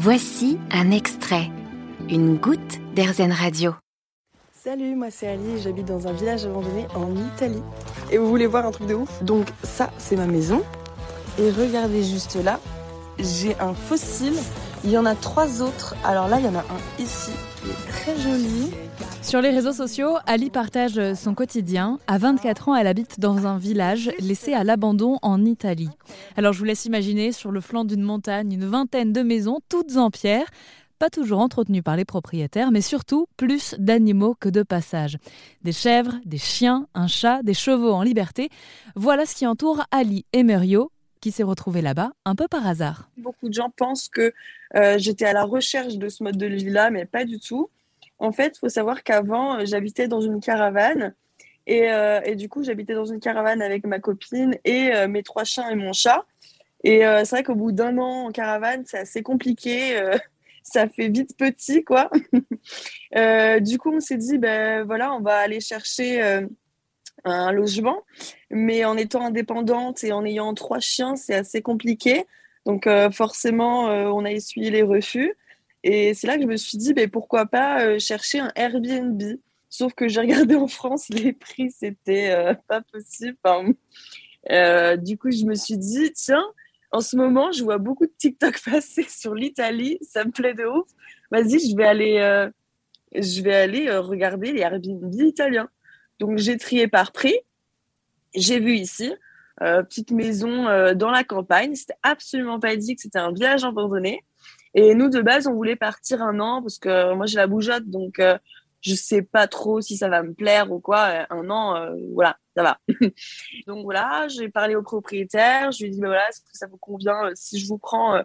Voici un extrait, une goutte d'Airzen Radio. Salut, moi c'est Ali, j'habite dans un village abandonné en Italie. Et vous voulez voir un truc de ouf? Donc ça, c'est ma maison. Et regardez juste là, j'ai un fossile. Il y en a trois autres. Alors là, il y en a un ici qui est très joli. Sur les réseaux sociaux, Ali partage son quotidien. À 24 ans, elle habite dans un village laissé à l'abandon en Italie. Alors je vous laisse imaginer sur le flanc d'une montagne une vingtaine de maisons, toutes en pierre, pas toujours entretenues par les propriétaires, mais surtout plus d'animaux que de passages. Des chèvres, des chiens, un chat, des chevaux en liberté. Voilà ce qui entoure Ali et Merio, qui s'est retrouvé là-bas un peu par hasard. Beaucoup de gens pensent que euh, j'étais à la recherche de ce mode de vie-là, mais pas du tout. En fait, il faut savoir qu'avant, euh, j'habitais dans une caravane. Et, euh, et du coup, j'habitais dans une caravane avec ma copine et mes trois chiens et mon chat. Et c'est vrai qu'au bout d'un an en caravane, c'est assez compliqué. ça fait vite petit, quoi. du coup, on s'est dit, ben voilà, on va aller chercher un logement. Mais en étant indépendante et en ayant trois chiens, c'est assez compliqué. Donc, forcément, on a essuyé les refus. Et c'est là que je me suis dit, ben, pourquoi pas euh, chercher un Airbnb. Sauf que j'ai regardé en France, les prix, c'était euh, pas possible. Euh, du coup, je me suis dit, tiens, en ce moment, je vois beaucoup de TikTok passer sur l'Italie, ça me plaît de ouf. Vas-y, je vais aller, je vais aller regarder les Airbnb italiens. Donc, j'ai trié par prix. J'ai vu ici, petite maison dans la campagne. C'était absolument pas dit que c'était un village abandonné. Et nous, de base, on voulait partir un an parce que moi, j'ai la bougeotte, donc euh, je sais pas trop si ça va me plaire ou quoi. Un an, euh, voilà, ça va. donc voilà, j'ai parlé au propriétaire. Je lui ai dit, mais voilà, est-ce que ça vous convient euh, si je vous prends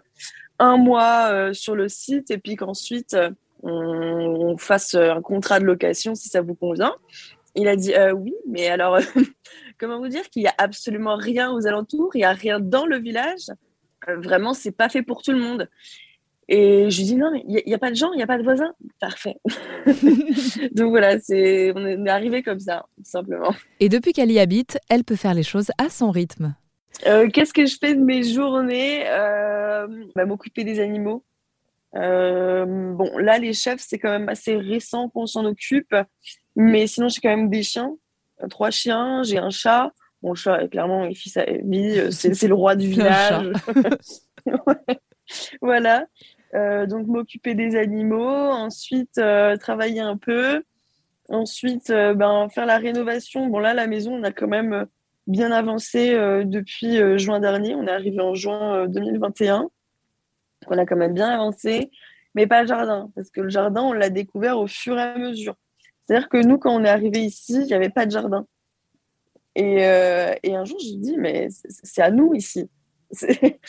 un mois sur le site et puis qu'ensuite on, fasse un contrat de location si ça vous convient? Il a dit oui, mais alors, comment vous dire qu'il y a absolument rien aux alentours, il y a rien dans le village. vraiment, c'est pas fait pour tout le monde. Et je lui dis non, mais il n'y a, pas de gens, il n'y a pas de voisins. Parfait. Donc voilà, c'est, on est arrivé comme ça, tout simplement. Et depuis qu'elle y habite, elle peut faire les choses à son rythme. Euh, qu'est-ce que je fais de mes journées? Euh, bah, M'occuper des animaux. Euh, bon, là, les chefs, c'est quand même assez récent qu'on s'en occupe. Mais sinon, j'ai quand même des chiens. Trois chiens, j'ai un chat. Bon, le chat, clairement, il vie. C'est, le roi du village. voilà. Euh, donc m'occuper des animaux, ensuite euh, travailler un peu, ensuite euh, ben, faire la rénovation. Bon là, la maison, on a quand même bien avancé depuis juin dernier. On est arrivé en juin 2021. On a quand même bien avancé, mais pas le jardin, parce que le jardin, on l'a découvert au fur et à mesure. C'est-à-dire que nous, quand on est arrivé ici, il n'y avait pas de jardin. Et, et un jour, je dis, mais c'est à nous ici.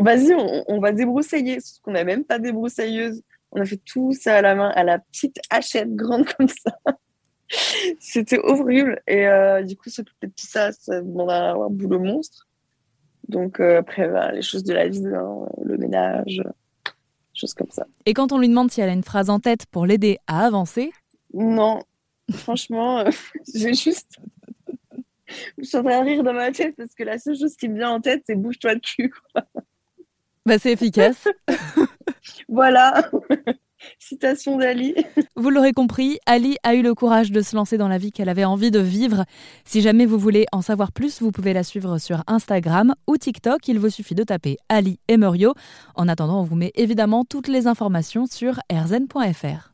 Vas-y, on, va débroussailler. Parce qu'on n'a même pas des broussailleuses. On a fait tout ça à la main, à la petite hachette grande comme ça. C'était horrible. Et euh, du coup, s'occuper de tout ça, ça demande un, boulot monstre. Donc euh, après, bah, les choses de la vie, hein, le ménage, choses comme ça. Et quand on lui demande si elle a une phrase en tête pour l'aider à avancer Non, franchement, j'ai juste je suis en train de rire dans ma tête parce que la seule chose qui me vient en tête, c'est bouge-toi le cul. Bah, c'est efficace. voilà. Citation d'Ali. Vous l'aurez compris, Ali a eu le courage de se lancer dans la vie qu'elle avait envie de vivre. Si jamais vous voulez en savoir plus, vous pouvez la suivre sur Instagram ou TikTok. Il vous suffit de taper Ali et Murio. En attendant, on vous met évidemment toutes les informations sur erzen.fr.